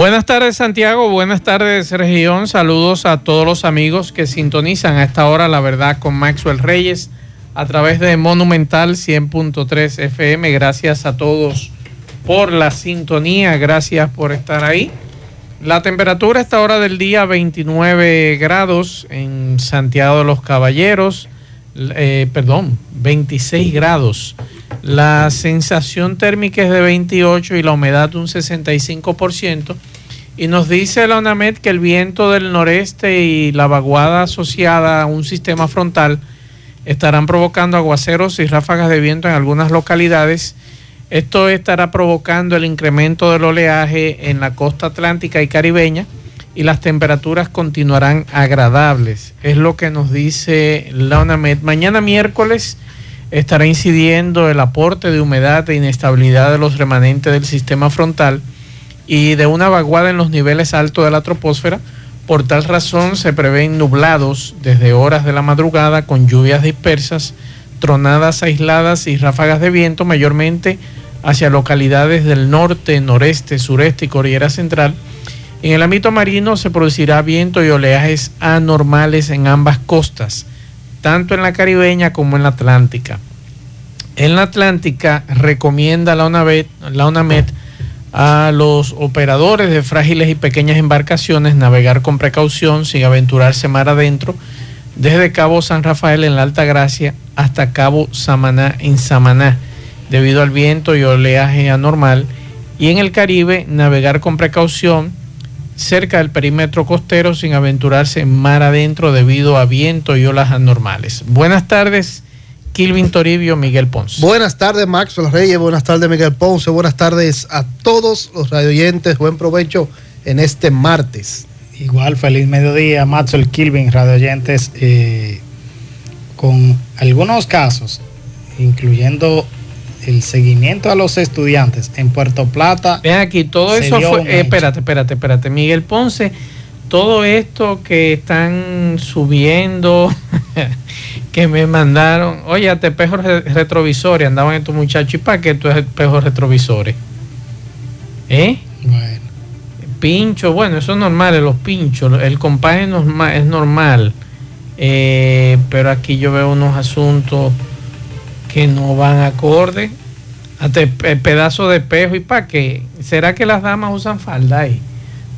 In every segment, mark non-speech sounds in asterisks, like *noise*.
Buenas tardes Santiago, buenas tardes región, saludos a todos los amigos que sintonizan a esta hora la verdad con Maxwell Reyes a través de Monumental 100.3 FM. Gracias a todos por la sintonía, gracias por estar ahí. La temperatura a esta hora del día 29 grados en Santiago de los Caballeros, eh, perdón, 26 grados. La sensación térmica es de 28 y la humedad un 65%. Y nos dice la ONAMED que el viento del noreste y la vaguada asociada a un sistema frontal estarán provocando aguaceros y ráfagas de viento en algunas localidades. Esto estará provocando el incremento del oleaje en la costa atlántica y caribeña y las temperaturas continuarán agradables. Es lo que nos dice la ONAMED. Mañana miércoles estará incidiendo el aporte de humedad e inestabilidad de los remanentes del sistema frontal y de una vaguada en los niveles altos de la troposfera. Por tal razón se prevén nublados desde horas de la madrugada con lluvias dispersas, tronadas aisladas y ráfagas de viento mayormente hacia localidades del norte, noreste, sureste y cordillera central. En el ámbito marino se producirá viento y oleajes anormales en ambas costas, tanto en la caribeña como en la atlántica. En la atlántica recomienda la UNAMED, la a los operadores de frágiles y pequeñas embarcaciones navegar con precaución sin aventurarse mar adentro desde Cabo San Rafael en la Alta Gracia hasta Cabo Samaná en Samaná debido al viento y oleaje anormal y en el Caribe navegar con precaución cerca del perímetro costero sin aventurarse mar adentro debido a viento y olas anormales. Buenas tardes. Kilvin Toribio, Miguel Ponce. Buenas tardes, Maxwell Reyes. Buenas tardes, Miguel Ponce. Buenas tardes a todos los radioyentes. Buen provecho en este martes. Igual, feliz mediodía, Maxwell Kilvin, radioyentes. Eh, con algunos casos, incluyendo el seguimiento a los estudiantes en Puerto Plata. Ven aquí, todo eso fue. Eh, espérate, espérate, espérate. Miguel Ponce, todo esto que están subiendo. *laughs* que me mandaron, oye, te espejos retrovisores, andaban estos muchachos, ¿y para qué estos espejos retrovisores? ¿Eh? Bueno. Pincho, bueno, eso es normal, los pinchos, el compás es normal, es normal eh, pero aquí yo veo unos asuntos que no van acorde. Hasta pedazo de espejo, ¿y para qué? ¿Será que las damas usan falda ahí?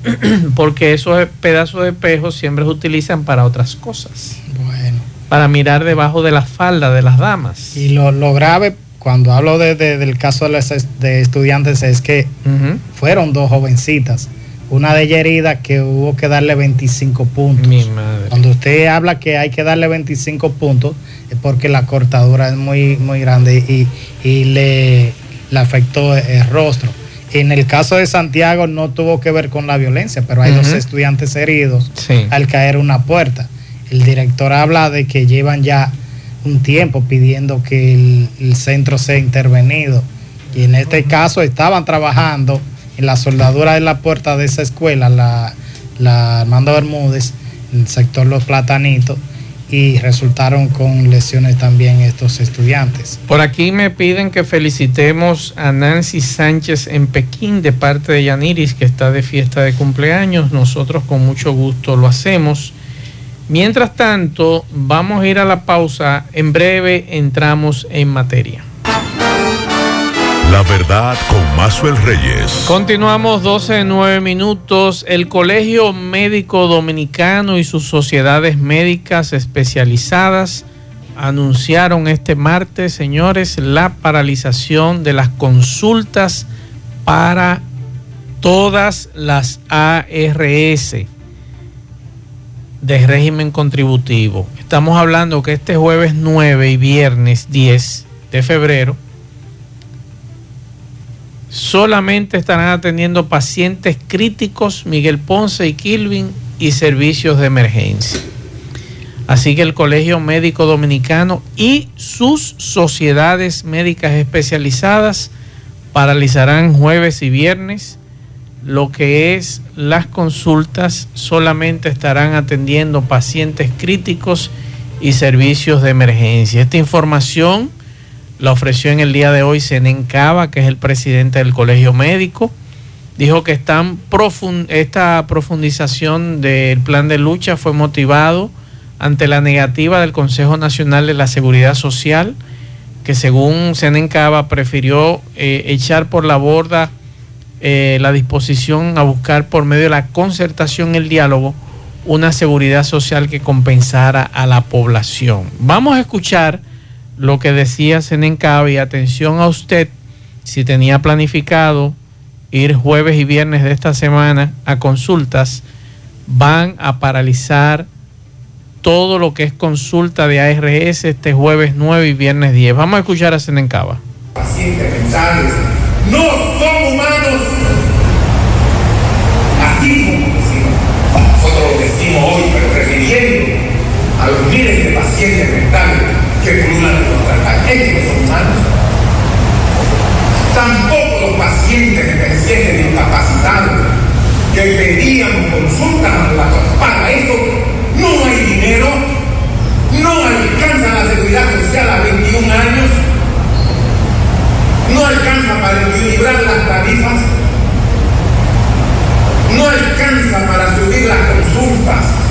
*clears throat* Porque esos pedazos de espejo siempre se utilizan para otras cosas. Bueno para mirar debajo de la falda de las damas. Y lo, grave, cuando hablo de, del caso de, de, estudiantes, es que fueron dos jovencitas. Una de ellas herida que hubo que darle 25 puntos. Mi madre. Cuando usted habla que hay que darle 25 puntos, es porque la cortadura es muy, muy grande y, y le, le afectó el rostro. En el caso de Santiago no tuvo que ver con la violencia, pero hay dos estudiantes heridos al caer una puerta el director habla de que llevan ya un tiempo pidiendo que el, centro sea intervenido. Y en este caso estaban trabajando la soldadura de la puerta de esa escuela, la, la Armando Bermúdez, el sector Los Platanitos, y resultaron con lesiones también estos estudiantes. Por aquí me piden que felicitemos a Nancy Sánchez en Pekín de parte de Yaniris, que está de fiesta de cumpleaños. Nosotros con mucho gusto lo hacemos. Mientras tanto, vamos a ir a la pausa. En breve entramos en materia. La verdad con Mazuel Reyes. Continuamos 12, 9 minutos. El Colegio Médico Dominicano y sus sociedades médicas especializadas anunciaron este martes, señores, la paralización de las consultas para todas las ARS de régimen contributivo. Estamos hablando que este jueves 9 y viernes 10 de febrero solamente estarán atendiendo pacientes críticos, Miguel Ponce y Kilvin, y servicios de emergencia. Así que el Colegio Médico Dominicano y sus sociedades médicas especializadas paralizarán jueves y viernes. Lo que es las consultas solamente estarán atendiendo pacientes críticos y servicios de emergencia. Esta información la ofreció en el día de hoy Senencaba, que es el presidente del Colegio Médico. Dijo que esta profundización del plan de lucha fue motivado ante la negativa del Consejo Nacional de la Seguridad Social, que según Senencaba prefirió eh, echar por la borda eh, la disposición a buscar por medio de la concertación el diálogo una seguridad social que compensara a la población. Vamos a escuchar lo que decía Senencaba y atención a usted si tenía planificado ir jueves y viernes de esta semana a consultas, van a paralizar todo lo que es consulta de ARS este jueves 9 y viernes 10. Vamos a escuchar a Senencaba. Pacientes mensajes no son humanos. Así como decimos. Nosotros lo decimos hoy, pero refiriendo a los miles de pacientes mentales que pululan calle. Ellos no son humanos. Tampoco los pacientes especiales discapacitados que pedían consultas para eso no hay dinero, no alcanza la seguridad social a 21 años, no alcanza para equilibrar las tarifas, no alcanza para subir las consultas,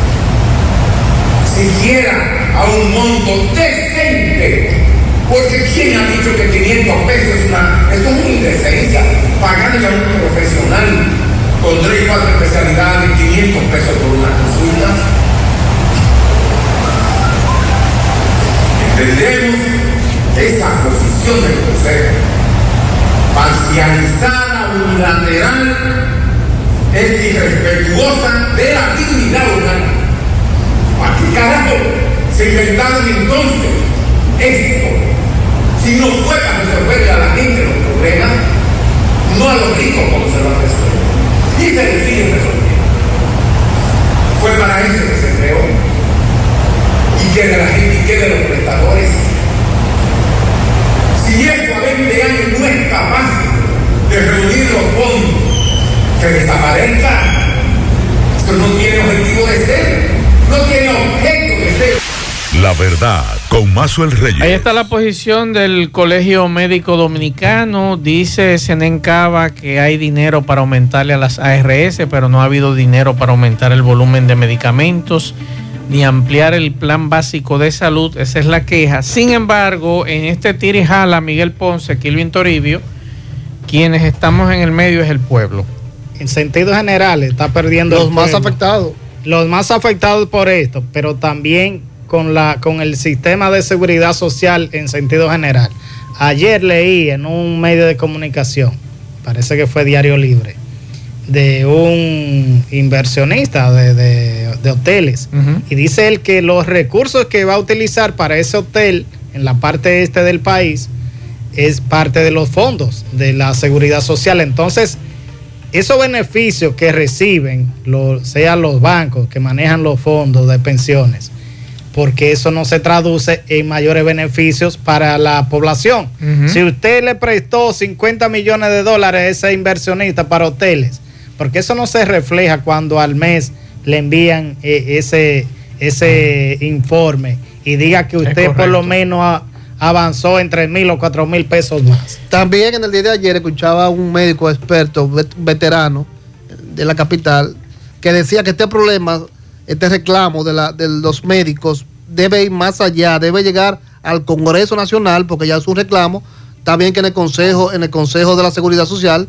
siquiera a un monto decente. Porque ¿quién ha dicho que 500 pesos es una, es una indecencia? Pagarle a un profesional con 3 y 4 especialidades 500 pesos por una consulta. Entendemos esa posición del Consejo, parcializada, unilateral, es irrespetuosa de la dignidad humana. ¿A qué carajo se inventaron entonces esto? Si no fue para resolverle a la gente los problemas, no a los ricos como se lo han. Y se le siguen resolviendo. Fue para eso que se creó y que de la gente y que de los prestadores. Si eso a 20 años no es capaz de reunir los fondos, que desaparezca, eso no tiene objetivo de ser, no tiene objeto de ser. La verdad, con el Reyes. Ahí está la posición del Colegio Médico Dominicano. Dice Senencaba que hay dinero para aumentarle a las ARS, pero no ha habido dinero para aumentar el volumen de medicamentos ni ampliar el plan básico de salud, esa es la queja. Sin embargo, en este tirijala, Miguel Ponce, Kilvin Toribio, quienes estamos en el medio es el pueblo. En sentido general, está perdiendo. Los más afectados. Los más afectados por esto, pero también con, la, con el sistema de seguridad social en sentido general. Ayer leí en un medio de comunicación, parece que fue Diario Libre, de un inversionista de, hoteles. Y dice él que los recursos que va a utilizar para ese hotel en la parte este del país es parte de los fondos de la seguridad social. Entonces, esos beneficios que reciben, sean los bancos que manejan los fondos de pensiones, porque eso no se traduce en mayores beneficios para la población. Si usted le prestó 50 millones de dólares a ese inversionista para hoteles, porque eso no se refleja cuando al mes le envían eh, ese, ese informe y diga que usted por lo menos avanzó entre mil o cuatro mil pesos más. También en el día de ayer escuchaba a un médico experto, veterano de la capital, que decía que este problema, este reclamo de, la, de los médicos debe ir más allá, debe llegar al Congreso Nacional, porque ya es un reclamo, también que en el Consejo, en el Consejo de la Seguridad Social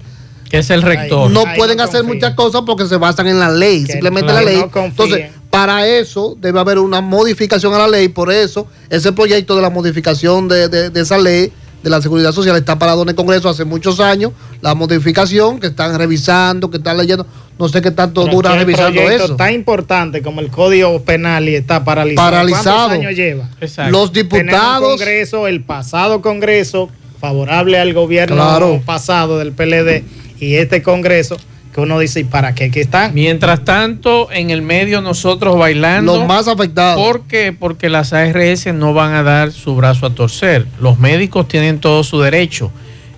que es el rector. No pueden hacer muchas cosas porque se basan en la ley, simplemente la ley. Entonces, para eso debe haber una modificación a la ley, por eso ese proyecto de la modificación de, esa ley de la seguridad social está parado en el Congreso hace muchos años, la modificación que están revisando, que están leyendo, no sé qué tanto dura revisando eso. tan importante como el Código Penal y está paralizado. Paralizado. ¿Cuántos años lleva? Los diputados. Congreso, el pasado Congreso favorable al gobierno pasado del PLD y este Congreso que uno dice, ¿y para qué? ¿Qué están? Mientras tanto, en el medio nosotros bailando. Los más afectados. ¿Por qué? Porque las ARS no van a dar su brazo a torcer. Los médicos tienen todo su derecho.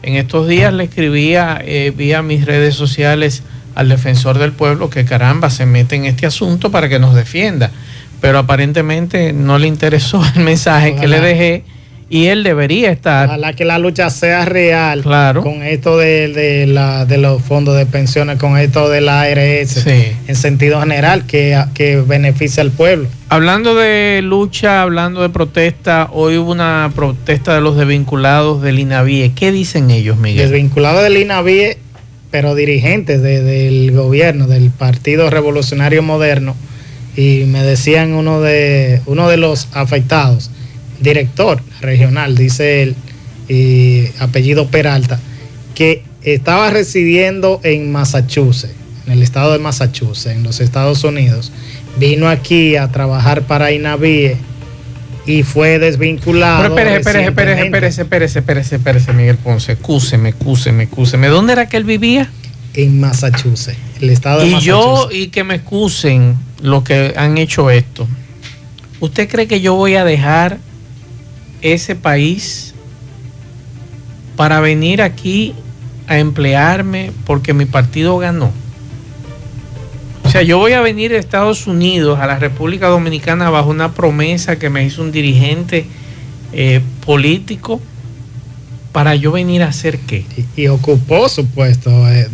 En estos días le escribía eh, vía mis redes sociales al defensor del pueblo que caramba se mete en este asunto para que nos defienda. Pero aparentemente no le interesó el mensaje que le dejé y él debería estar. Ojalá que la lucha sea real claro. con esto de, la, de los fondos de pensiones, con esto de la ARS, en sentido general, que, que beneficia al pueblo. Hablando de lucha, hablando de protesta, hoy hubo una protesta de los desvinculados del INAVIE. ¿Qué dicen ellos, Miguel? Desvinculados del INAVIE, pero dirigentes del gobierno, del Partido Revolucionario Moderno, y me decían uno de, uno de los afectados director regional, dice él, y apellido Peralta, que estaba residiendo en Massachusetts, en el estado de Massachusetts, en los Estados Unidos, vino aquí a trabajar para INAVIE y fue desvinculado. Pero espérese, espérese, espérese, espérese, espérese, espérese, Miguel Ponce, excúseme, excúseme, excúseme. ¿Dónde era que él vivía? En Massachusetts, el estado de y Massachusetts. Y yo, y que me excusen los que han hecho esto. ¿Usted cree que yo voy a dejar ese país para venir aquí a emplearme porque mi partido ganó. O sea, yo voy a venir a Estados Unidos, a la República Dominicana, bajo una promesa que me hizo un dirigente eh, político, para yo venir a hacer qué. Y, ocupó su puesto. Eh,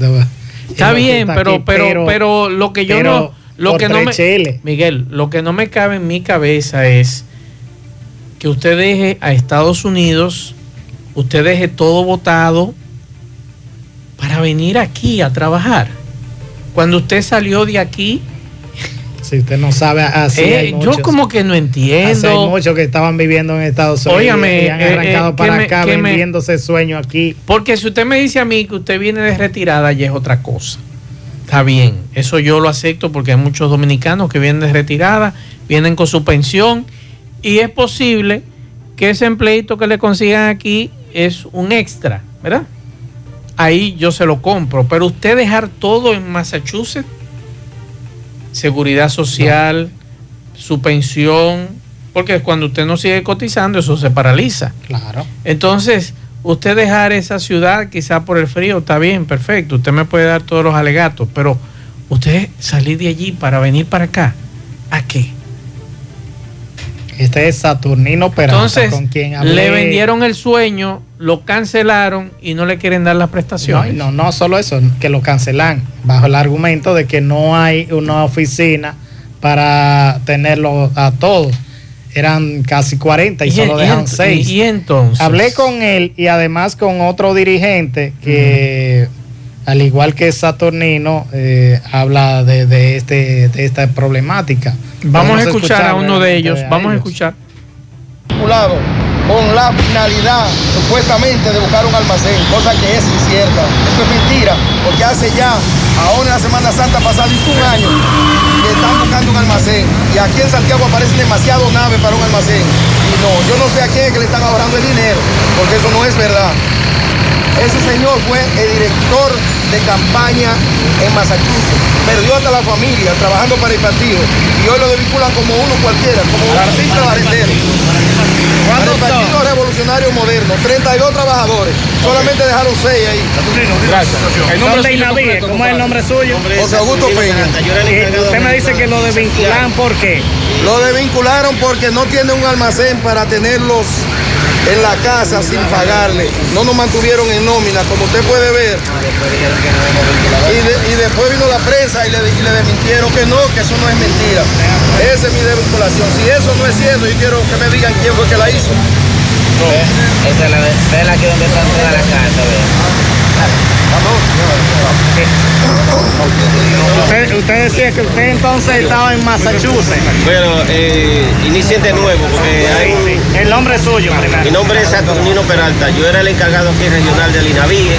está bien, pero, pero, pero, lo que yo no, lo que no me, Miguel, lo que no me cabe en mi cabeza es que usted deje a Estados Unidos, usted deje todo votado para venir aquí a trabajar. Cuando usted salió de aquí... Si usted no sabe, así eh, Yo como que no entiendo. hay muchos que estaban viviendo en Estados Unidos y han eh, arrancado eh, para acá vendiendo ese sueño aquí. Porque si usted me dice a mí que usted viene de retirada, ya es otra cosa. Está bien, eso yo lo acepto porque hay muchos dominicanos que vienen de retirada, vienen con su pensión y es posible que ese empleito que le consigan aquí es un extra, ¿verdad? Ahí yo se lo compro, pero usted dejar todo en Massachusetts, seguridad social, su pensión, porque cuando usted no sigue cotizando eso se paraliza. Claro. Entonces, usted dejar esa ciudad quizá por el frío, está bien, perfecto, usted me puede dar todos los alegatos, pero usted salir de allí para venir para acá, ¿a qué? Este es Saturnino Peralta, Entonces, con quien le vendieron el sueño, lo cancelaron y no le quieren dar las prestaciones. No, no, no solo eso, que lo cancelan bajo el argumento de que no hay una oficina para tenerlo a todos. Eran casi 40 y, solo dejan 6. Y, entonces. Hablé con él y además con otro dirigente que, al igual que Saturnino, eh, habla de, este, de esta problemática. Vamos a escuchar a uno de ellos. Vamos a escuchar. Con la finalidad supuestamente de buscar un almacén, cosa que es incierta. Eso es mentira, porque hace ya, ahora en la Semana Santa pasada, hizo un año que están buscando un almacén. Y aquí en Santiago aparecen demasiadas naves para un almacén. Y no, yo no sé a quién es que le están ahorrando el dinero, porque eso no es verdad. Ese señor fue el director de campaña en Massachusetts. Perdió hasta la familia trabajando para el partido. Y hoy lo desvinculan como uno cualquiera, como un simple barrendero. Para el Partido Revolucionario Moderno, 32 trabajadores. Solamente dejaron 6 ahí. Gracias. El nombre de ¿cómo es el nombre suyo? José Augusto Peña. usted me dice que lo desvinculan, ¿por qué? Lo desvincularon porque no tiene un almacén para tenerlos en la casa sin pagarle. No nos mantuvieron en nómina, como usted puede ver. Y, después vino la prensa y le, desmintieron que no, que eso no es mentira. Esa es mi desvinculación. Si eso no es cierto, yo quiero que me digan quién fue que la hizo. Esa es la, de, aquí donde están todas las cartas, Usted, decía que usted entonces estaba en Massachusetts. Bueno, eh, inicien de nuevo, porque hay... El nombre suyo, primero. Mi nombre es Saturnino Peralta. Yo era el encargado aquí regional de INAVIE.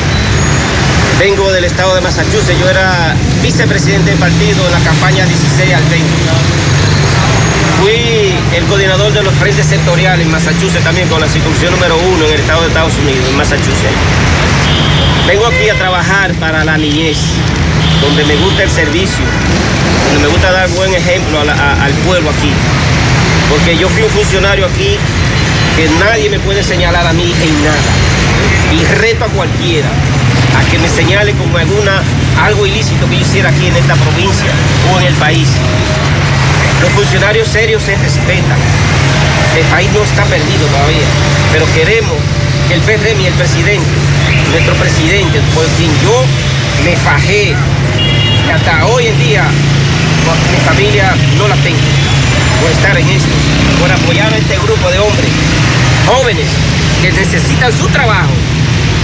Vengo del estado de Massachusetts. Yo era vicepresidente del partido en la campaña 16 al 20. Fui el coordinador de los frentes sectoriales en Massachusetts también con la institución número uno en el estado de Estados Unidos, en Massachusetts. Vengo aquí a trabajar para la niñez, donde me gusta el servicio, donde me gusta dar buen ejemplo al pueblo aquí. Porque yo fui un funcionario aquí que nadie me puede señalar a mí en nada. Y reto a cualquiera a que me señale como alguna, algo ilícito que yo hiciera aquí en esta provincia o en el país. Los funcionarios serios se respetan. El país no está perdido todavía, pero queremos que el PRM y el presidente, nuestro presidente, por quien yo me fajé, y hasta hoy en día mi familia no la tengo, por estar en esto, por apoyar a este grupo de hombres jóvenes que necesitan su trabajo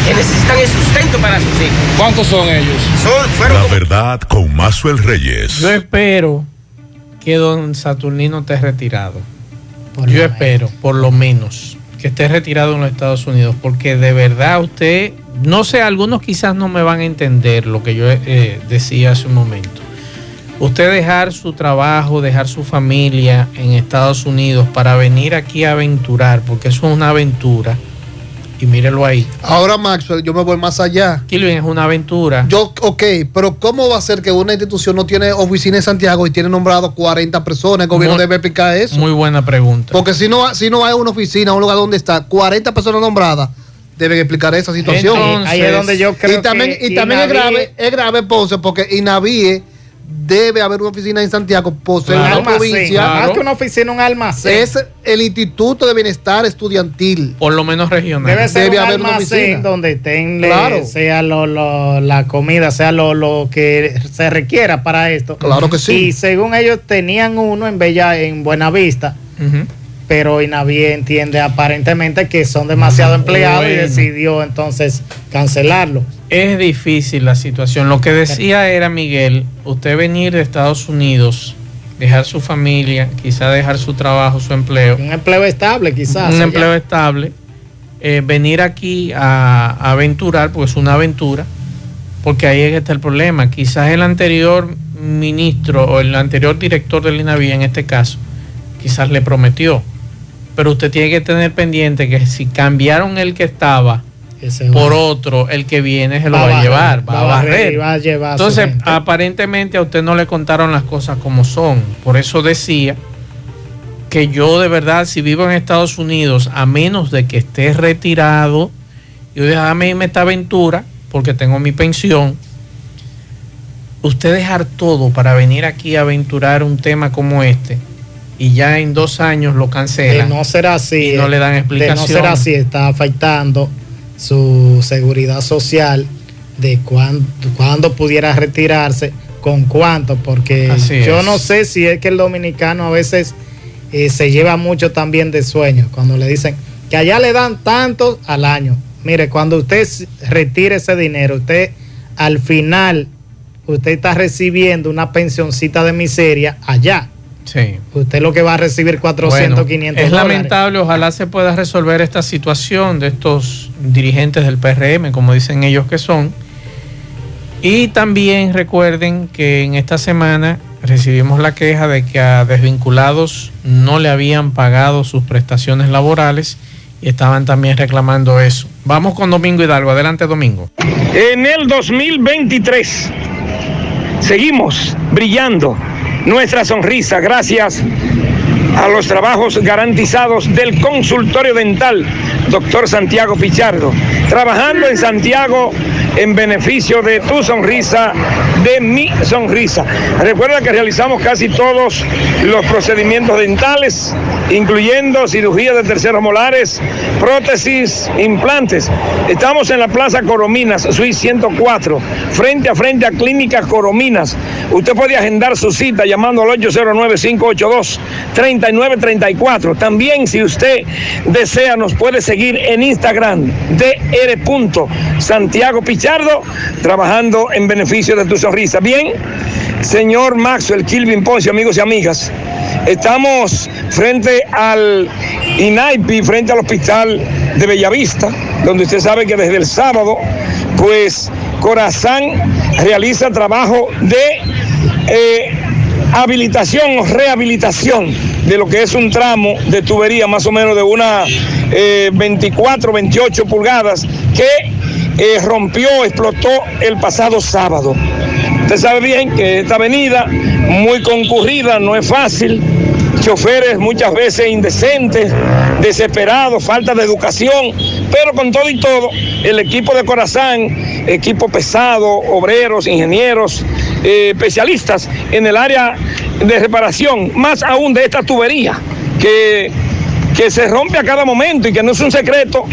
que necesitan el sustento para sus hijos. ¿Cuántos son ellos? Son, La verdad con Mazuel Reyes. Yo espero que don Saturnino esté retirado. Yo espero, por lo menos, que esté retirado en los Estados Unidos, porque de verdad usted, no sé, algunos quizás no me van a entender lo que yo eh, decía hace un momento. Usted dejar su trabajo, dejar su familia en Estados Unidos para venir aquí a aventurar, porque eso es una aventura y mírelo ahí. Ahora, Maxwell, yo me voy más allá. Kilvin es una aventura. Yo, ok, pero ¿cómo va a ser que una institución no tiene oficina en Santiago y tiene nombrado 40 personas? El gobierno debe explicar eso. Muy buena pregunta. Porque si no, si no hay una oficina, un lugar donde está 40 personas nombradas, deben explicar esa situación. ahí es donde yo creo y también, Y también es grave, es grave, Ponce, porque Inavíe debe haber una oficina en Santiago por ser una provincia. Más que una oficina, un almacén. Es el Instituto de Bienestar Estudiantil. Por lo menos regional. Debe ser un haber almacén donde estén sea la comida, sea lo, que se requiera para esto. Claro que sí. Y según ellos tenían uno en Bella, en Buenavista. Pero Inaví entiende aparentemente que son demasiado empleados y decidió entonces cancelarlo. Es difícil la situación. Lo que decía era Miguel, usted venir de Estados Unidos, dejar su familia, quizá dejar su trabajo, su empleo. Un empleo estable, quizás. Un empleo estable. Eh, venir aquí a, aventurar, porque es una aventura, porque ahí está el problema. Quizás el anterior ministro o el anterior director del INAVI, en este caso, quizás le prometió. Pero usted tiene que tener pendiente que si cambiaron el que estaba, por otro, el que viene se lo va, a llevar, va, a barrer. Va a llevar Entonces, aparentemente a usted no le contaron las cosas como son. Por eso decía que yo de verdad, si vivo en Estados Unidos, a menos de que esté retirado, yo déjame irme esta aventura, porque tengo mi pensión, usted dejar todo para venir aquí a aventurar un tema como este, y ya en dos años lo cancela. no será así. no le dan explicación. no será así, está afectando su seguridad social de cuándo, pudiera retirarse, con cuánto, porque yo no sé si es que el dominicano a veces eh, se lleva mucho también de sueño, cuando le dicen que allá le dan tanto al año. Mire, cuando usted retire ese dinero, usted al final, usted está recibiendo una pensioncita de miseria allá Sí. Usted lo que va a recibir 400, 500 Es lamentable, ojalá se pueda resolver esta situación de estos dirigentes del PRM, como dicen ellos que son. Y también recuerden que en esta semana recibimos la queja de que a desvinculados no le habían pagado sus prestaciones laborales y estaban también reclamando eso. Vamos con Domingo Hidalgo. Adelante, Domingo. En el 2023 seguimos brillando nuestra sonrisa. Gracias a los trabajos garantizados del consultorio dental, doctor Santiago Pichardo, trabajando en Santiago en beneficio de tu sonrisa, de mi sonrisa. Recuerda que realizamos casi todos los procedimientos dentales, incluyendo cirugía de terceros molares, prótesis, implantes. Estamos en la Plaza Corominas, Suiz 104, frente a frente a Clínica Corominas. Usted puede agendar su cita llamando al 809-582-3934. También si usted desea nos puede seguir en Instagram, dr. Santiago Pichardo, trabajando en beneficio de tu sonrisa. Bien, señor Maxwell Kilvin Ponce, amigos y amigas, estamos frente al INAIPI, frente al hospital de Bellavista, donde usted sabe que desde el sábado, pues Corazán realiza trabajo de eh, habilitación o rehabilitación de lo que es un tramo de tubería más o menos de una 24, 28 pulgadas que rompió, explotó el pasado sábado. Usted sabe bien que esta avenida, muy concurrida, no es fácil choferes muchas veces indecentes, desesperados, falta de educación, pero con todo y todo, el equipo de Corazán, equipo pesado, obreros, ingenieros, eh, especialistas en el área de reparación, más aún de esta tubería, que, que se rompe a cada momento y que no es un secreto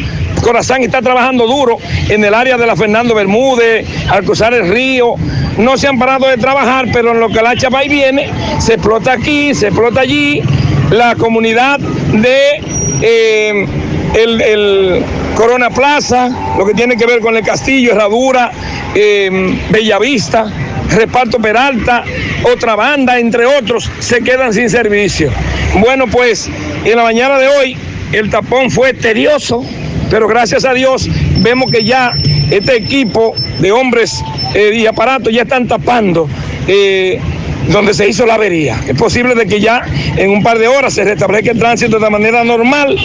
Corazán está trabajando duro en el área de la Fernando Bermúdez, al cruzar el río. No se han parado de trabajar, pero en lo que la chapa y viene, se explota aquí, se explota allí. La comunidad de eh, el, Corona Plaza, lo que tiene que ver con el Castillo, Herradura, eh, Bellavista, Reparto Peralta, otra banda, entre otros, se quedan sin servicio. Bueno, pues en la mañana de hoy el tapón fue tedioso, pero gracias a Dios vemos que ya este equipo de hombres eh, y aparatos ya están tapando eh, donde se hizo la avería. Es posible de que ya en un par de horas se restablezca el tránsito de manera normal.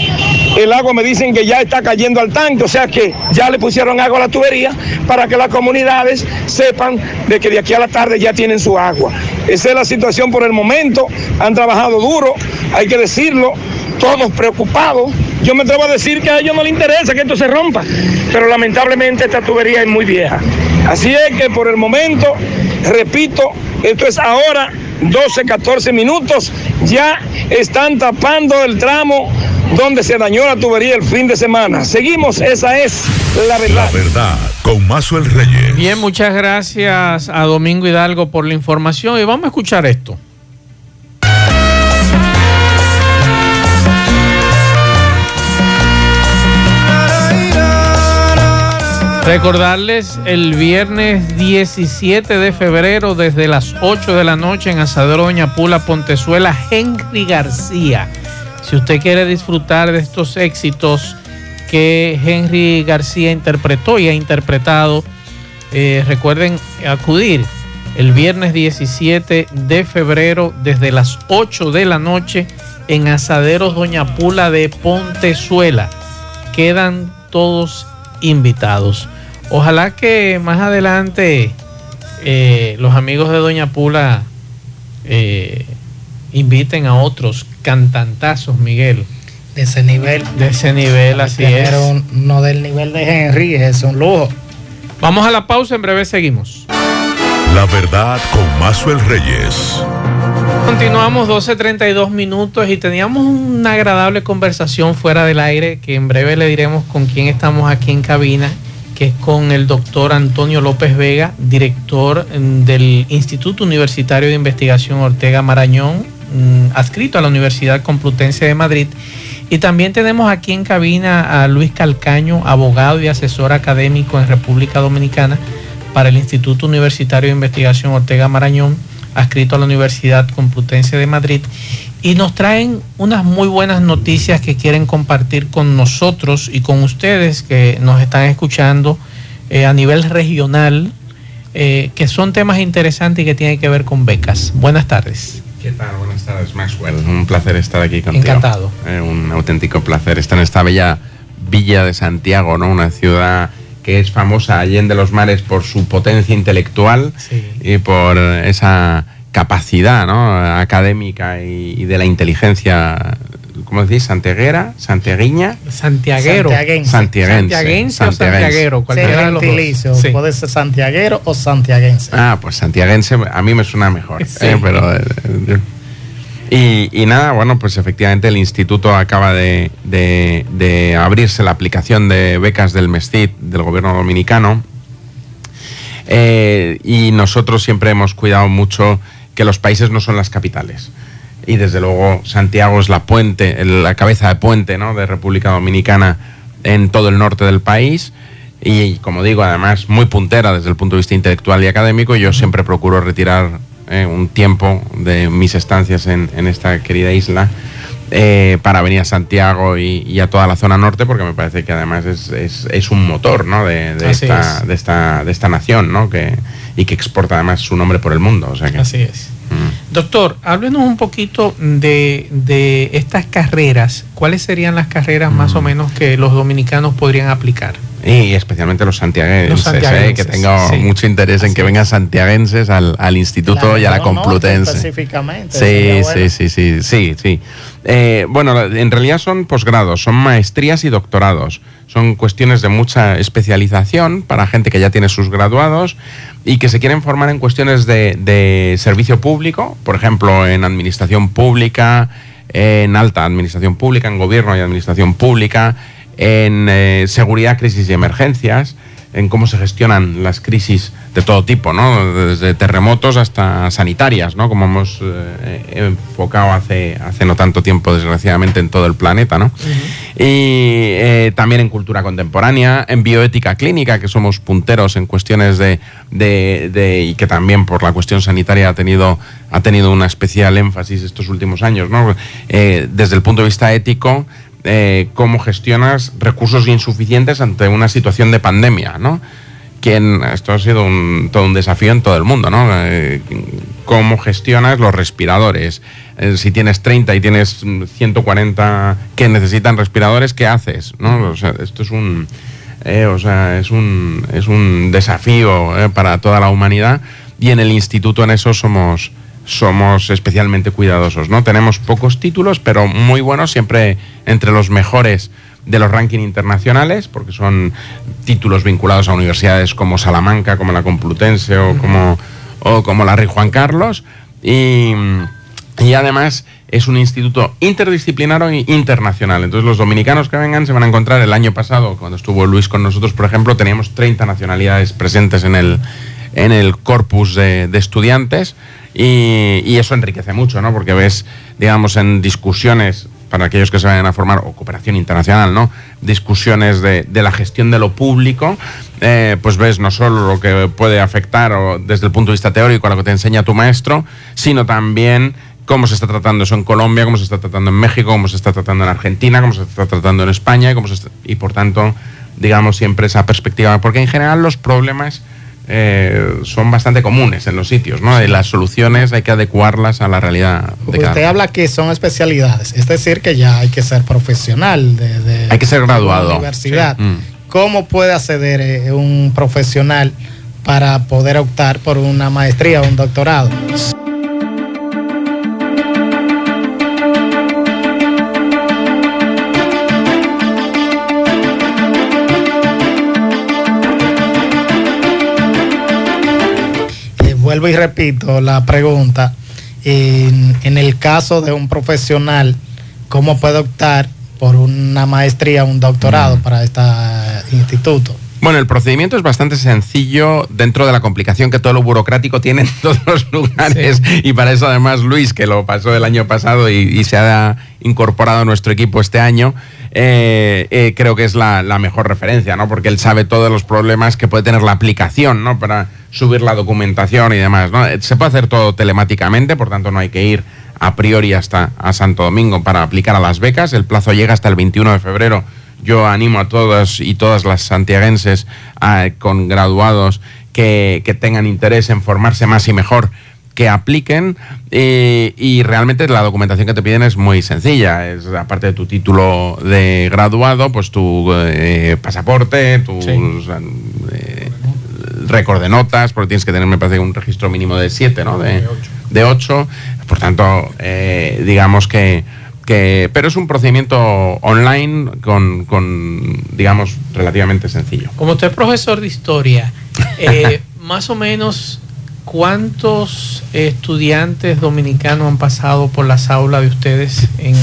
El agua me dicen que ya está cayendo al tanque, o sea que ya le pusieron agua a la tubería para que las comunidades sepan de que de aquí a la tarde ya tienen su agua. Esa es la situación por el momento. Han trabajado duro, hay que decirlo, todos preocupados yo me atrevo a decir que a ellos no les interesa que esto se rompa, pero lamentablemente esta tubería es muy vieja. Así es que por el momento, repito, esto es ahora 12, 14 minutos, ya están tapando el tramo donde se dañó la tubería el fin de semana. Seguimos, esa es la verdad. La verdad, con Mazo el Reyes. Bien, muchas gracias a Domingo Hidalgo por la información y vamos a escuchar esto. Recordarles el viernes 17 de febrero desde las 8 de la noche en Asadero Doña Pula, Pontezuela, Henry García. Si usted quiere disfrutar de estos éxitos que Henry García interpretó y ha interpretado, eh, recuerden acudir el viernes 17 de febrero desde las 8 de la noche en Asaderos Doña Pula de Pontezuela. Quedan todos invitados. Ojalá que más adelante eh, los amigos de Doña Pula eh, inviten a otros cantantazos, Miguel. De ese nivel. De ese nivel, así es. no del nivel de Henry, es un lujo. Vamos a la pausa, en breve seguimos. La verdad con Mazuel Reyes. Continuamos 12.32 minutos y teníamos una agradable conversación fuera del aire que en breve le diremos con quién estamos aquí en cabina que es con el doctor Antonio López Vega, director mm, del Instituto Universitario de Investigación Ortega Marañón, mm, adscrito a la Universidad Complutense de Madrid. Y también tenemos aquí en cabina a Luis Calcaño, abogado y asesor académico en República Dominicana para el Instituto Universitario de Investigación Ortega Marañón, adscrito a la Universidad Complutense de Madrid y nos traen unas muy buenas noticias que quieren compartir con nosotros y con ustedes que nos están escuchando eh, a nivel regional, eh, que son temas interesantes y que tienen que ver con becas. Buenas tardes. ¿Qué tal? Buenas tardes, Maxwell. Un placer estar aquí contigo. Encantado. Eh, un auténtico placer estar en esta bella villa de Santiago, ¿no? Una ciudad que es famosa allí en de los mares por su potencia intelectual y por esa capacidad ¿no? académica y, de la inteligencia, ¿cómo decís? ¿Santiaguera? ¿Santiaguiña? Santiaguero. Santiaguense. Santiaguense. o santiaguero, cualquiera de los dos. Puede ser santiaguero o santiaguense. Ah, pues santiaguense a mí me suena mejor. ¿eh? pero, eh, y, nada, bueno, pues efectivamente el instituto acaba de, de abrirse la aplicación de becas del MESTIT del gobierno dominicano. Eh, y nosotros siempre hemos cuidado mucho que los países no son las capitales. Y desde luego Santiago es la puente, la cabeza de puente ¿no? de República Dominicana en todo el norte del país. Y como digo, además muy puntera desde el punto de vista intelectual y académico. Yo siempre procuro retirar eh, un tiempo de mis estancias en, esta querida isla eh, para venir a Santiago y, a toda la zona norte, porque me parece que además es, un motor ¿no? de, esta, de, esta, de esta nación ¿no? que, y que exporta además su nombre por el mundo. O sea que, Así es. Mm. Doctor, háblenos un poquito de, estas carreras. ¿Cuáles serían las carreras más o mm. menos que los dominicanos podrían aplicar? Y especialmente los santiaguenses, ¿eh? que tengo mucho interés en que vengan santiaguenses al, instituto y a la Complutense. específicamente. Sí, sí, sí, sí, sí, sí. Eh, bueno, en realidad son posgrados, son maestrías y doctorados. Son cuestiones de mucha especialización para gente que ya tiene sus graduados y que se quieren formar en cuestiones de, servicio público, por ejemplo, en administración pública, en alta administración pública, en gobierno y administración pública, en eh, seguridad, crisis y emergencias, en cómo se gestionan las crisis de todo tipo, ¿no? Desde terremotos hasta sanitarias, ¿no? Como hemos eh, enfocado hace, hace no tanto tiempo, desgraciadamente, en todo el planeta, ¿no? Y eh, también en cultura contemporánea, en bioética clínica, que somos punteros en cuestiones de, de, y que también por la cuestión sanitaria ha tenido, ha tenido una especial énfasis estos últimos años, ¿no? Eh, desde el punto de vista ético, cómo gestionas recursos insuficientes ante una situación de pandemia, ¿no? esto ha sido todo un desafío en todo el mundo, ¿no? Eh, ¿Cómo gestionas los respiradores? Eh, si tienes 30 y tienes 140 que necesitan respiradores, ¿qué haces? ¿no? esto es un, eh, o sea, es un, es un desafío para toda la humanidad y en el instituto en eso somos, somos especialmente cuidadosos, ¿no? Tenemos pocos títulos, pero muy buenos, siempre entre los mejores de los rankings internacionales, porque son títulos vinculados a universidades como Salamanca, como la Complutense o como, o como la Rey Juan Carlos. Y, y además es un instituto interdisciplinario e internacional. Entonces los dominicanos que vengan se van a encontrar el año pasado, cuando estuvo Luis con nosotros, por ejemplo, teníamos 30 nacionalidades presentes en el, en el corpus de, de estudiantes y, eso enriquece mucho, ¿no? Porque ves, digamos, en discusiones para aquellos que se vayan a formar, o cooperación internacional, ¿no? Discusiones de, la gestión de lo público, eh, pues ves no solo lo que puede afectar desde el punto de vista teórico a lo que te enseña tu maestro, sino también cómo se está tratando eso en Colombia, cómo se está tratando en México, cómo se está tratando en Argentina, cómo se está tratando en España, y, cómo y por tanto, digamos siempre esa perspectiva, porque en general los problemas eh, son bastante comunes en los sitios, ¿no? Y las soluciones hay que adecuarlas a la realidad. De Usted habla que son especialidades, es decir, que ya hay que ser profesional de, hay que ser graduado. universidad. Mm. ¿Cómo puede acceder eh, un profesional para poder optar por una maestría o un doctorado? Vuelvo y repito la pregunta. En, el caso de un profesional, ¿cómo puede optar por una maestría un doctorado mm. para este instituto? Bueno, el procedimiento es bastante sencillo dentro de la complicación que todo lo burocrático tiene en *laughs* todos los lugares. Y para eso además Luis, que lo pasó el año pasado y, se ha incorporado a nuestro equipo este año, eh, eh, creo que es la, la, mejor referencia, ¿no? Porque él sabe todos los problemas que puede tener la aplicación, ¿no? Para subir la documentación y demás. ¿no? Se puede hacer todo telemáticamente, por tanto no hay que ir a priori hasta a Santo Domingo para aplicar a las becas. El plazo llega hasta el 21 de febrero. Yo animo a todas y todas las santiaguenses con graduados que, tengan interés en formarse más y mejor que apliquen y realmente la documentación que te piden es muy sencilla. Es aparte de tu título de graduado, pues tu eh, pasaporte, tus eh, récord de notas, porque tienes que tener, me parece, un registro mínimo de 7, ¿no? De 8. Por tanto, eh, digamos que, que, Pero es un procedimiento online con, con, digamos, relativamente sencillo. Como usted es profesor de historia, *laughs* eh, más o menos... ¿Cuántos estudiantes dominicanos han pasado por las aulas de ustedes en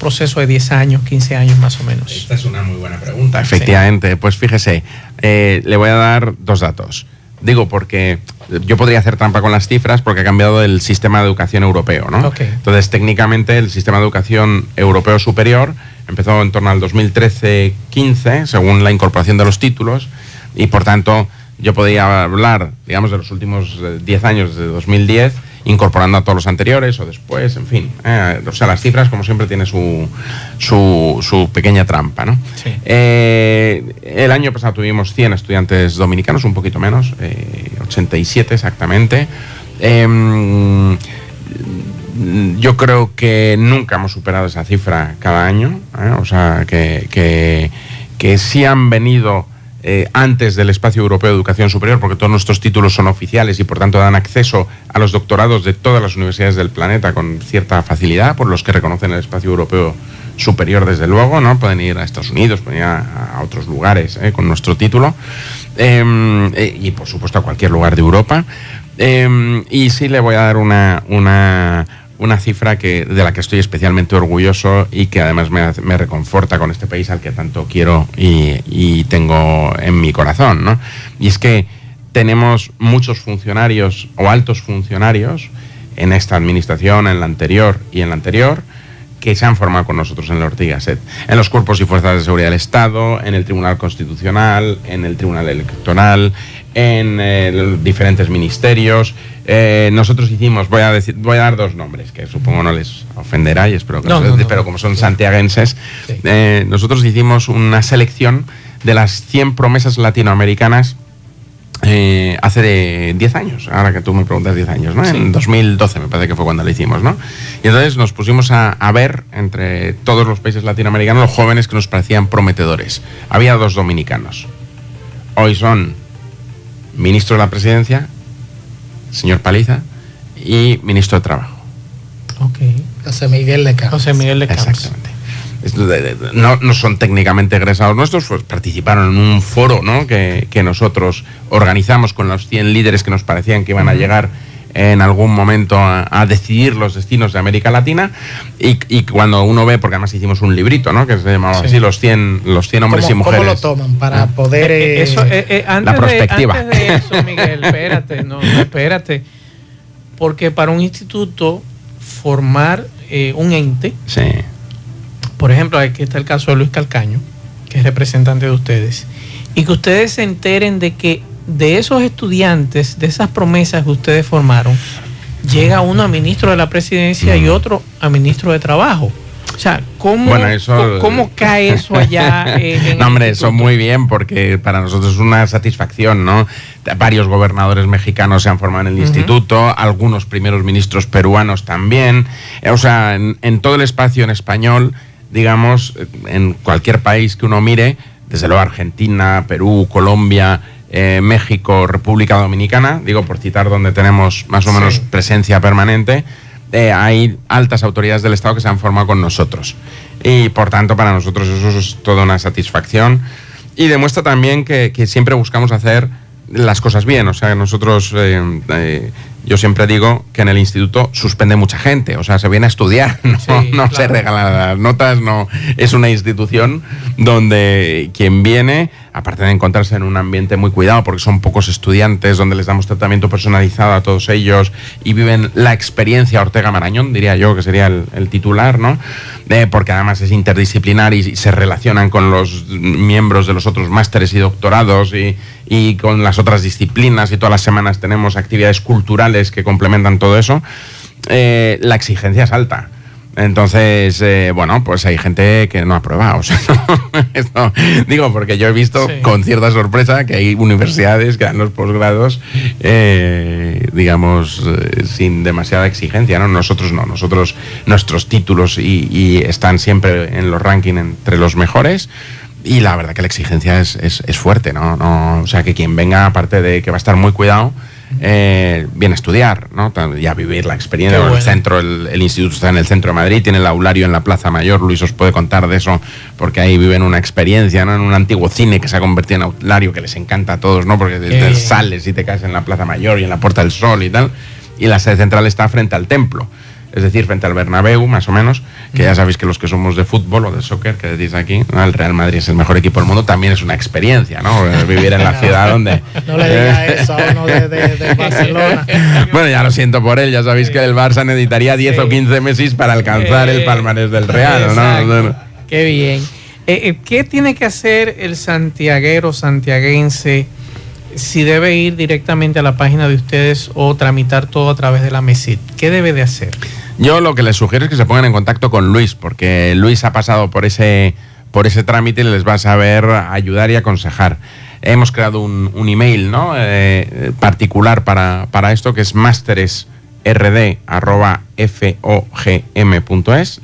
proceso de 10 años, 15 años más o menos? Esta es una muy buena pregunta. Efectivamente, pues fíjese, eh, le voy a dar dos datos. Digo, porque yo podría hacer trampa con las cifras porque ha cambiado el sistema de educación europeo, ¿no? Entonces, técnicamente, el sistema de educación europeo superior empezó en torno al 2013-15, según la incorporación de los títulos, y por tanto, yo podría hablar, digamos, de los últimos 10 años, de 2010, incorporando a todos los anteriores o después, en fin. Eh, o sea, las cifras, como siempre, tiene su, su, pequeña trampa. ¿no? Eh, el año pasado tuvimos 100 estudiantes dominicanos, un poquito menos, 87 eh, exactamente. Em, yo creo que nunca hemos superado esa cifra cada año, ¿eh? o sea, que, que, que sí han venido eh, antes del espacio europeo de educación superior, porque todos nuestros títulos son oficiales y por tanto dan acceso a los doctorados de todas las universidades del planeta con cierta facilidad, por los que reconocen el espacio europeo superior desde luego, ¿no? Pueden ir a Estados Unidos, pueden ir a, otros lugares ¿eh? con nuestro título em, eh, y por supuesto a cualquier lugar de Europa. Em, y sí le voy a dar una, una una cifra que, de la que estoy especialmente orgulloso y que además me, reconforta con este país al que tanto quiero y, tengo en mi corazón. ¿no? Y es que tenemos muchos funcionarios o altos funcionarios en esta administración, en la anterior y en la anterior, que se han formado con nosotros en la Ortiga Set, en los cuerpos y fuerzas de seguridad del Estado, en el Tribunal Constitucional, en el Tribunal Electoral, en eh, diferentes ministerios. Eh, nosotros hicimos, voy a, decir, voy a dar dos nombres, que supongo no les ofenderá y espero que no, pero como son santiaguenses, eh, nosotros hicimos una selección de las 100 promesas latinoamericanas hace de 10 años, ahora que tú me preguntas 10 años, ¿no? En 2012 me parece que fue cuando lo hicimos, ¿no? Y entonces nos pusimos a, a, ver entre todos los países latinoamericanos los jóvenes que nos parecían prometedores. Había dos dominicanos. Hoy son ministro de la Presidencia, señor Paliza, y ministro de Trabajo. Ok. José Miguel de Campos. José Miguel de Campos. Exactamente. No, no, son técnicamente egresados nuestros, pues participaron en un foro ¿no? que, que, nosotros organizamos con los 100 líderes que nos parecían que iban a llegar en algún momento a, decidir los destinos de América Latina y, cuando uno ve, porque además hicimos un librito, ¿no? Que se llamaba así, los 100, los 100 hombres y mujeres. ¿Cómo lo toman para ah. poder... Eh, eh, eh, la perspectiva. antes de eso, Miguel, espérate, no, espérate. Porque para un instituto formar un ente, sí. por ejemplo, aquí está el caso de Luis Calcaño, que es representante de ustedes, y que ustedes se enteren de que de esos estudiantes, de esas promesas que ustedes formaron, llega uno a ministro de la presidencia y otro a ministro de trabajo. O sea, ¿cómo, ¿cómo, cae eso allá? *laughs* no, hombre, eso muy bien, porque para nosotros es una satisfacción, ¿no? Varios gobernadores mexicanos se han formado en el instituto, algunos primeros ministros peruanos también. O sea, en todo el espacio en español, digamos, en cualquier país que uno mire, desde luego Argentina, Perú, Colombia, eh, México, República Dominicana, digo por citar donde tenemos más o menos presencia permanente, eh, hay altas autoridades del Estado que se han formado con nosotros. Y por tanto, para nosotros eso es toda una satisfacción. Y demuestra también que, siempre buscamos hacer las cosas bien. O sea, nosotros eh, yo siempre digo que en el instituto suspende mucha gente, o sea, se viene a estudiar, *laughs* no, se regalan las notas, no es una institución donde quien viene, aparte de encontrarse en un ambiente muy cuidado, porque son pocos estudiantes, donde les damos tratamiento personalizado a todos ellos y viven la experiencia Ortega Marañón, diría yo, que sería el, titular, ¿no? Eh, porque además es interdisciplinar y, se relacionan con los miembros de los otros másteres y doctorados y, y con las otras disciplinas y todas las semanas tenemos actividades culturales que complementan todo eso, eh, la exigencia es alta. Entonces, eh, bueno, pues hay gente que no aprueba. O sea, *laughs* digo, porque yo he visto con cierta sorpresa que hay universidades que dan los posgrados, eh, digamos, sin demasiada exigencia. ¿no? Nosotros no, nosotros, nuestros títulos y, están siempre en los rankings entre los mejores. Y la verdad que la exigencia es, es, fuerte, ¿no? ¿no? O sea, que quien venga, aparte de que va a estar muy cuidado, eh, viene a estudiar, ¿no? Y a vivir la experiencia. El centro, el, instituto está en el centro de Madrid, tiene el aulario en la Plaza Mayor. Luis os puede contar de eso, porque ahí viven una experiencia, ¿no? En un antiguo cine que se ha convertido en aulario, que les encanta a todos, ¿no? Porque sales y te caes en la Plaza Mayor y en la Puerta del Sol y tal. Y la sede central está frente al templo es decir, frente al Bernabéu, más o menos, que ya sabéis que los que somos de fútbol o de soccer, que decís aquí, el Real Madrid es el mejor equipo del mundo, también es una experiencia, ¿no? *laughs* Vivir en la ciudad donde... *laughs* No le diga eso a uno de, *laughs* Barcelona. bueno, ya lo siento por él, ya sabéis que el Barça necesitaría 10 o 15 meses para alcanzar el palmarés del Real, ¿no? Qué bien. Eh, eh, ¿Qué tiene que hacer el santiaguero, santiaguense? si debe ir directamente a la página de ustedes o tramitar todo a través de la MESID. ¿Qué debe de hacer? Yo lo que les sugiero es que se pongan en contacto con Luis, porque Luis ha pasado por ese, por ese trámite y les va a saber ayudar y aconsejar. Hemos creado un, email ¿no? Eh, particular para, esto, que es másteres rd.fogm.es,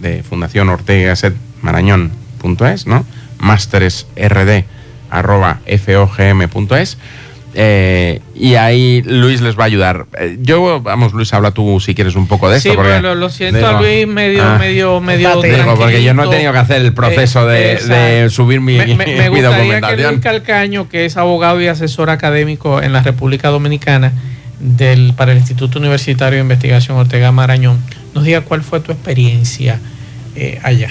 de Fundación Ortega Gasset Marañón.es, ¿no? masteresrd.fogm.es. Eh, y ahí Luis les va a ayudar. Eh, yo, vamos, Luis, habla tú si quieres un poco de esto. Sí, porque, lo siento a Luis medio, ah, medio, medio. porque yo no he tenido que hacer el proceso de, de, subir mi, me, me, me gustaría Que Luis Calcaño, que es abogado y asesor académico en la República Dominicana del, para el Instituto Universitario de Investigación Ortega Marañón, nos diga cuál fue tu experiencia eh, allá.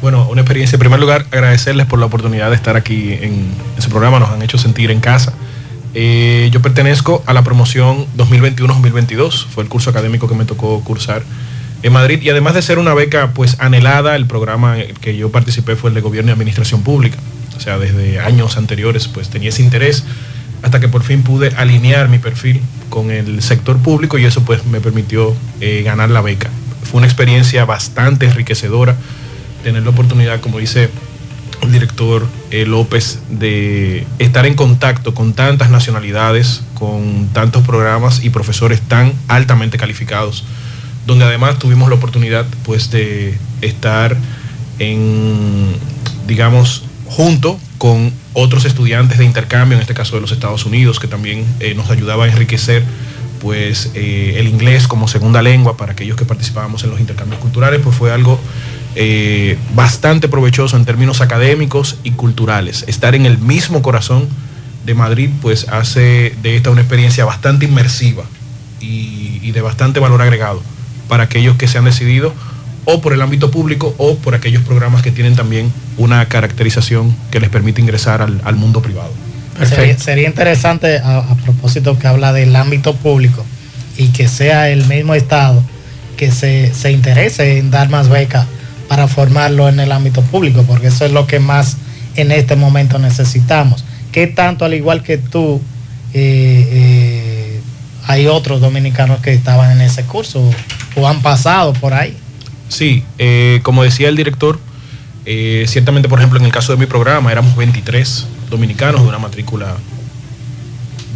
Bueno, una experiencia. En primer lugar, agradecerles por la oportunidad de estar aquí en, en su programa. Nos han hecho sentir en casa. Eh, yo pertenezco a la promoción 2021-2022, fue el curso académico que me tocó cursar en Madrid. Y además de ser una beca pues anhelada, el programa en el que yo participé fue el de Gobierno y Administración Pública, o sea, desde años anteriores pues tenía ese interés hasta que por fin pude alinear mi perfil con el sector público y eso pues me permitió eh, ganar la beca. Fue una experiencia bastante enriquecedora tener la oportunidad, como dice director eh, López de estar en contacto con tantas nacionalidades, con tantos programas y profesores tan altamente calificados, donde además tuvimos la oportunidad pues de estar en, digamos, junto con otros estudiantes de intercambio, en este caso de los Estados Unidos, que también eh, nos ayudaba a enriquecer pues eh, el inglés como segunda lengua para aquellos que participábamos en los intercambios culturales, pues fue algo eh, bastante provechoso en términos académicos y culturales. Estar en el mismo corazón de Madrid, pues hace de esta una experiencia bastante inmersiva y, y de bastante valor agregado para aquellos que se han decidido o por el ámbito público o por aquellos programas que tienen también una caracterización que les permite ingresar al, al mundo privado. Sería, sería, interesante a, a, propósito que habla del ámbito público y que sea el mismo Estado que se, se interese en dar más becas para formarlo en el ámbito público, porque eso es lo que más en este momento necesitamos. ¿Qué tanto, al igual que tú, eh, eh, hay otros dominicanos que estaban en ese curso o han pasado por ahí? Sí, eh, como decía el director, ciertamente, por ejemplo, en el caso de mi programa, éramos 23 dominicanos de una matrícula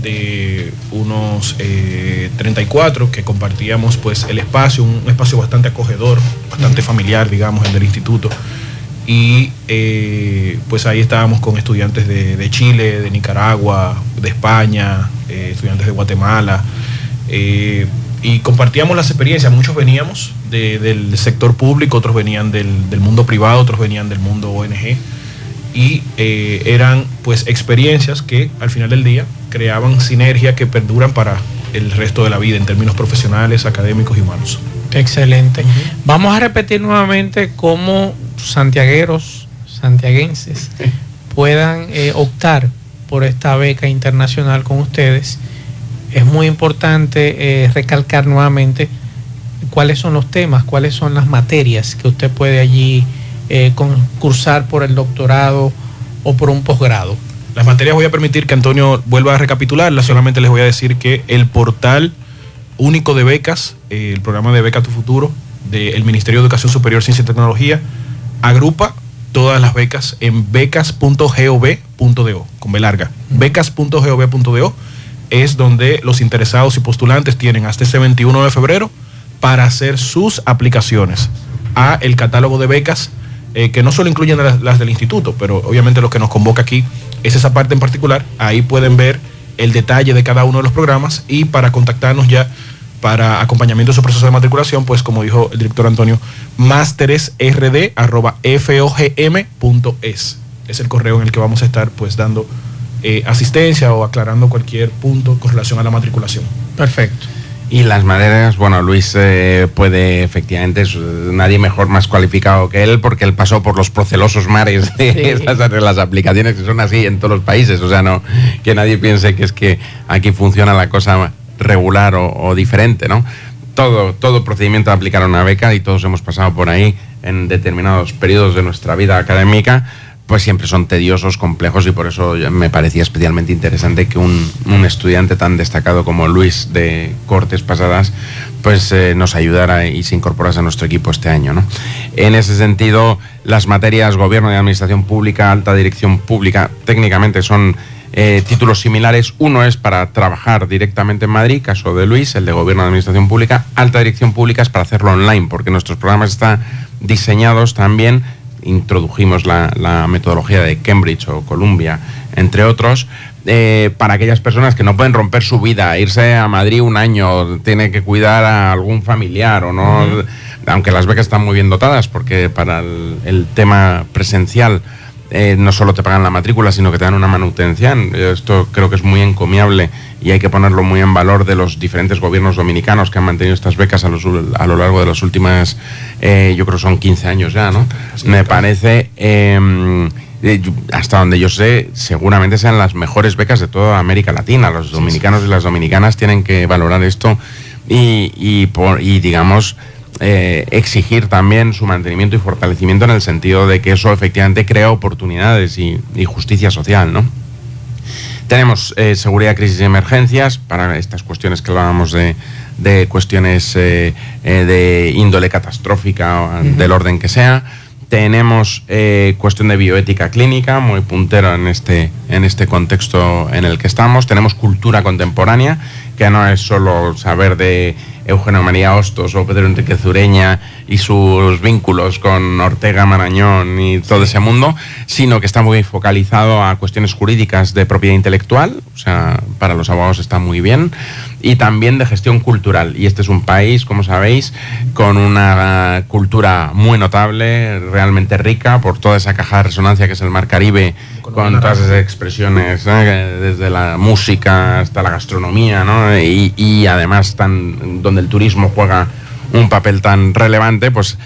de unos eh, 34 que compartíamos pues el espacio, un, espacio bastante acogedor, bastante familiar, digamos, el del instituto. Y eh, pues ahí estábamos con estudiantes de, de, Chile, de Nicaragua, de España, eh, estudiantes de Guatemala. Eh, y compartíamos las experiencias. Muchos veníamos de, del sector público, otros venían del, del, mundo privado, otros venían del mundo ONG. Y eh, eran pues experiencias que al final del día creaban sinergia que perduran para el resto de la vida en términos profesionales, académicos y humanos. Excelente. Uh -huh. Vamos a repetir nuevamente cómo santiagueros, santiaguenses, puedan eh, optar por esta beca internacional con ustedes. Es muy importante eh, recalcar nuevamente cuáles son los temas, cuáles son las materias que usted puede allí eh, concursar por el doctorado o por un posgrado. Las materias voy a permitir que Antonio vuelva a recapitularlas, solamente les voy a decir que el portal único de becas, eh, el programa de Beca Tu Futuro del Ministerio de Educación Superior, Ciencia y Tecnología, agrupa todas las becas en becas.gov.do, con B larga. Becas.gov.do es donde los interesados y postulantes tienen hasta ese 21 de febrero para hacer sus aplicaciones a el catálogo de becas eh, que no solo incluyen las, las, del instituto, pero obviamente lo que nos convoca aquí es esa parte en particular. Ahí pueden ver el detalle de cada uno de los programas y para contactarnos ya para acompañamiento de su proceso de matriculación, pues como dijo el director Antonio, másteresrd.fogm.es. Es el correo en el que vamos a estar pues dando eh, asistencia o aclarando cualquier punto con relación a la matriculación. Perfecto. Y las maderas, bueno, Luis eh, puede efectivamente, es nadie mejor más cualificado que él, porque él pasó por los procelosos mares de sí. esas, las aplicaciones que son así en todos los países. O sea, no que nadie piense que es que aquí funciona la cosa regular o, o diferente, ¿no? Todo, todo procedimiento de aplicar una beca y todos hemos pasado por ahí en determinados periodos de nuestra vida académica pues siempre son tediosos, complejos y por eso me parecía especialmente interesante que un, un estudiante tan destacado como Luis de Cortes Pasadas pues eh, nos ayudara y se incorporase a nuestro equipo este año. ¿no? En ese sentido, las materias gobierno y administración pública, alta dirección pública, técnicamente son eh, títulos similares. Uno es para trabajar directamente en Madrid, caso de Luis, el de Gobierno de Administración Pública. Alta Dirección Pública es para hacerlo online, porque nuestros programas están diseñados también. Introdujimos la, metodología de Cambridge o Columbia, entre otros, eh, para aquellas personas que no pueden romper su vida, irse a Madrid un año, tiene que cuidar a algún familiar o no, aunque las becas están muy bien dotadas, porque para el tema presencial eh, no solo te pagan la matrícula, sino que te dan una manutención. Esto creo que es muy encomiable y hay que ponerlo muy en valor de los diferentes gobiernos dominicanos que han mantenido estas becas a, lo largo de las últimas, eh, yo creo son 15 años ya, ¿no? Me parece, em, eh, hasta donde yo sé, seguramente sean las mejores becas de toda América Latina. Los dominicanos y las dominicanas tienen que valorar esto y, y, por, y digamos, eh, exigir también su mantenimiento y fortalecimiento en el sentido de que eso efectivamente crea oportunidades y, justicia social, ¿no? Tenemos eh, seguridad, crisis y emergencias para estas cuestiones que hablábamos de, cuestiones eh, de índole catastrófica, del orden que sea. Tenemos cuestión de bioética clínica, muy puntera en este, en este contexto en el que estamos. Tenemos cultura contemporánea, que no es solo saber de Eugenio María Hostos o Pedro Enrique Zureña y sus vínculos con Ortega Marañón y todo ese mundo, sino que está muy focalizado a cuestiones jurídicas de propiedad intelectual, o sea, para los abogados está muy bien, y también de gestión cultural. Y este es un país, como sabéis, con una cultura muy notable, realmente rica, por toda esa caja de resonancia que es el Mar Caribe, con todas esas expresiones, desde la música hasta la gastronomía, ¿no? y, y además tan, donde el turismo juega un papel tan relevante, pues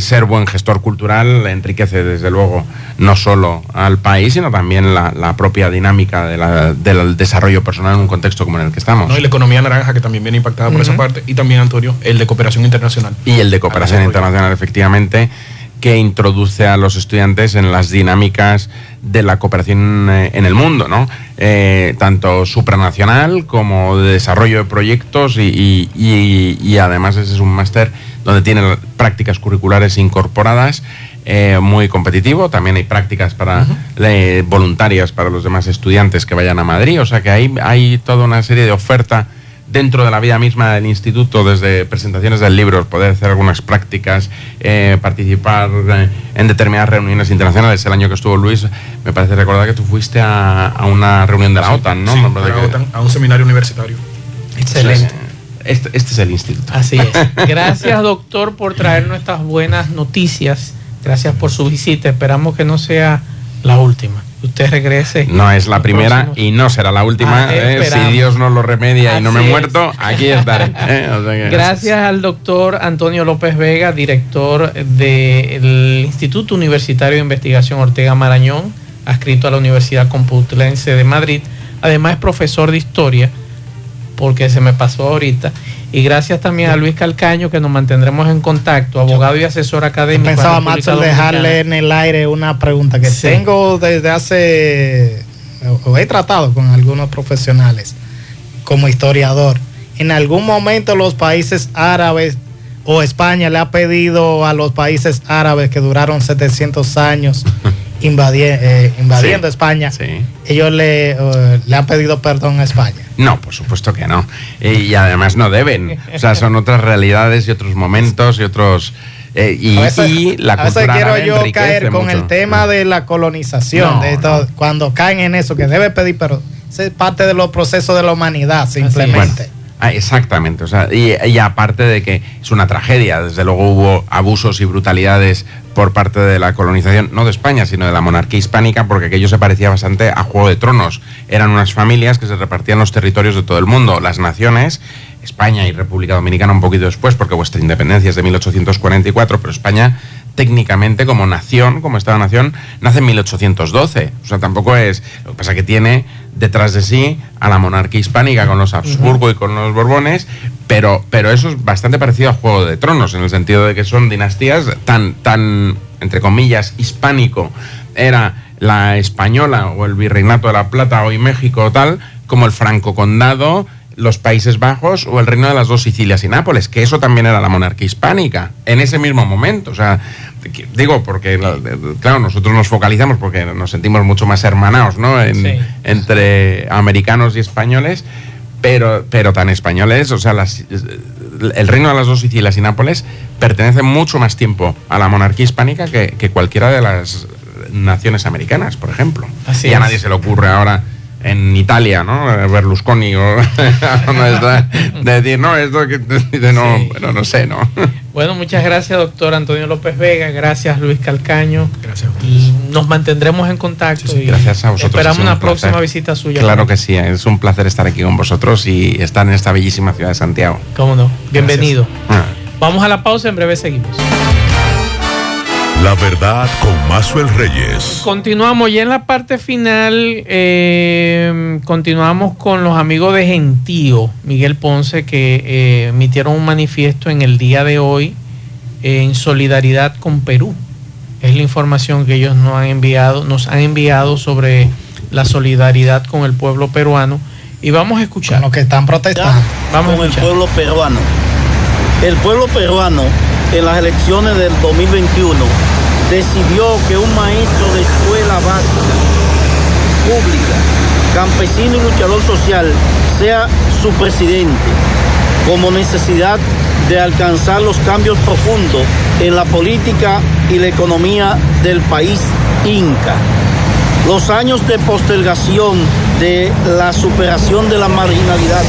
ser buen gestor cultural enriquece desde luego no solo al país, sino también la, propia dinámica del desarrollo personal en un contexto como en el que estamos. No, y la economía naranja que también viene impactada por esa parte, y también, Antonio, el de cooperación internacional. Y el de cooperación internacional, efectivamente, que introduce a los estudiantes en las dinámicas de la cooperación eh, en el mundo, ¿no? Eh, tanto supranacional como de desarrollo de proyectos y, y además ese es un máster donde tiene prácticas curriculares incorporadas. Eh, muy competitivo, también hay prácticas para voluntarias para los demás estudiantes que vayan a Madrid, o sea que hay, hay toda una serie de oferta dentro de la vida misma del instituto, desde presentaciones del libro, poder hacer algunas prácticas, eh, participar eh, en determinadas reuniones internacionales. El año que estuvo Luis, me parece recordar que tú fuiste a, una reunión de la OTAN, ¿no? a un seminario universitario. Excelente. Este, este, es el instituto. Así es. *laughs* Gracias, doctor, por traer nuestras buenas noticias. Gracias por su visita. Esperamos que no sea la última. Usted regrese. No es la primera y no será la última. Ah, eh, si Dios no lo remedia y no me he muerto, aquí estaré. Eh, *laughs* gracias al doctor Antonio López Vega, director del Instituto Universitario de Investigación Ortega Marañón, adscrito a la Universidad Complutense de Madrid. Además es profesor de historia porque se me pasó ahorita. Y gracias también a Luis Calcaño, que nos mantendremos en contacto, abogado y asesor académico. Pensaba, más dejarle en el aire una pregunta que tengo desde hace, o he tratado con algunos profesionales como historiador. En algún momento los países árabes o España le ha pedido a los países árabes que duraron 700 años eh, invadiendo España, ellos le, eh, le, han pedido perdón a España. No, por supuesto que no. Y además no deben. O sea, son otras realidades y otros momentos y otros... Eh, y, la a veces quiero yo caer con el tema de la colonización, de cuando caen en eso, que debe pedir perdón. Es parte de los procesos de la humanidad, simplemente. Ah, exactamente, o sea, y, aparte de que es una tragedia, desde luego hubo abusos y brutalidades por parte de la colonización, no de España, sino de la monarquía hispánica, porque aquello se parecía bastante a Juego de Tronos. Eran unas familias que se repartían los territorios de todo el mundo, las naciones, España y República Dominicana un poquito después, porque vuestra independencia es de 1844, pero España técnicamente como nación, como Estado-nación, nace en 1812. O sea, tampoco es... Lo que pasa que tiene detrás de sí a la monarquía hispánica con los Habsburgo y con los Borbones, pero, pero eso es bastante parecido a Juego de Tronos, en el sentido de que son dinastías tan, tan entre comillas, hispánico, era la española o el virreinato de la Plata, hoy México o tal, como el franco condado, los Países Bajos o el Reino de las Dos Sicilias y Nápoles, que eso también era la monarquía hispánica en ese mismo momento. O sea, digo, porque, claro, nosotros nos focalizamos porque nos sentimos mucho más hermanados, ¿no? Entre americanos y españoles, pero, pero tan españoles, o sea, el Reino de las Dos Sicilias y Nápoles pertenece mucho más tiempo a la monarquía hispánica que, cualquiera de las naciones americanas, por ejemplo. Así y a nadie se le ocurre ahora en Italia, ¿no? Berlusconi o *laughs* de decir, no, esto que *laughs* no, bueno, no sé, ¿no? *laughs* Bueno, muchas gracias, doctor Antonio López Vega, gracias Luis Calcaño. Gracias. Y nos mantendremos en contacto. y gracias a vosotros. Esperamos una próxima visita suya. Claro que sí, es un placer estar aquí con vosotros y estar en esta bellísima ciudad de Santiago. Cómo no, bienvenido. Ah. Vamos a la pausa, en breve seguimos. La verdad con Mazuel Reyes. Continuamos ya en la parte final. Eh, continuamos con los amigos de Gentío, Miguel Ponce, que eh, emitieron un manifiesto en el día de hoy en solidaridad con Perú. Es la información que ellos nos han enviado, nos han enviado sobre la solidaridad con el pueblo peruano. Y vamos a escuchar. Con los que están protestando. Vamos con el pueblo peruano. El pueblo peruano en las elecciones del 2021 decidió que un maestro de escuela básica pública, campesino y luchador social, sea su presidente, como necesidad de alcanzar los cambios profundos en la política y la economía del país inca. Los años de postergación de la superación de la marginalidad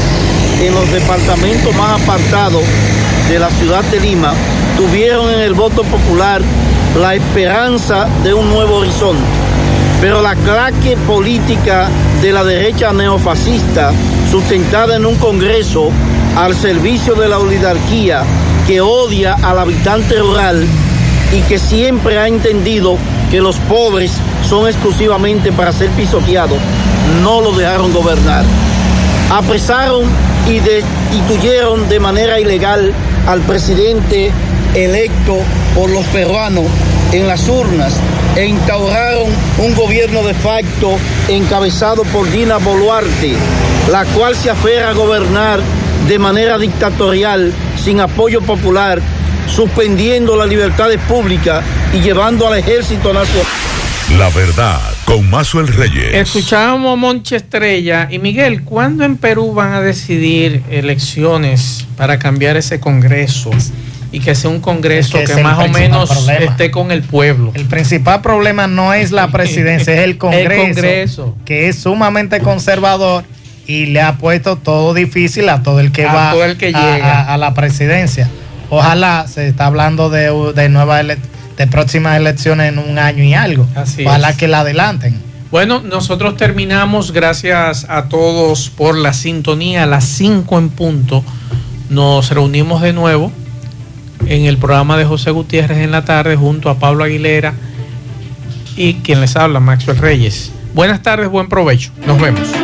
en los departamentos más apartados de la ciudad de Lima tuvieron en el voto popular la esperanza de un nuevo horizonte. Pero la claque política de la derecha neofascista, sustentada en un Congreso al servicio de la oligarquía que odia al habitante rural y que siempre ha entendido que los pobres son exclusivamente para ser pisoteados, no lo dejaron gobernar. Apresaron y destituyeron de manera ilegal al presidente electo por los peruanos en las urnas e instauraron un gobierno de facto encabezado por Dina Boluarte, la cual se aferra a gobernar de manera dictatorial, sin apoyo popular, suspendiendo las libertades públicas y llevando al ejército nacional. La verdad, con Mazo Reyes. Escuchábamos a Monche Estrella y Miguel, ¿cuándo en Perú van a decidir elecciones para cambiar ese Congreso? Y que sea un Congreso que, más o menos esté con el pueblo. El principal problema no es la presidencia, es el *laughs* Congreso, que es sumamente conservador y le ha puesto todo difícil a todo el que va a, la presidencia. Ojalá se está hablando de, de nuevas de próximas elecciones en un año y algo. Ojalá que la adelanten. Bueno, nosotros terminamos. Gracias a todos por la sintonía. A las 5 en punto nos reunimos de nuevo en el programa de José Gutiérrez en la tarde junto a Pablo Aguilera y quien les habla, Maxwell Reyes. Buenas tardes, buen provecho. Nos vemos.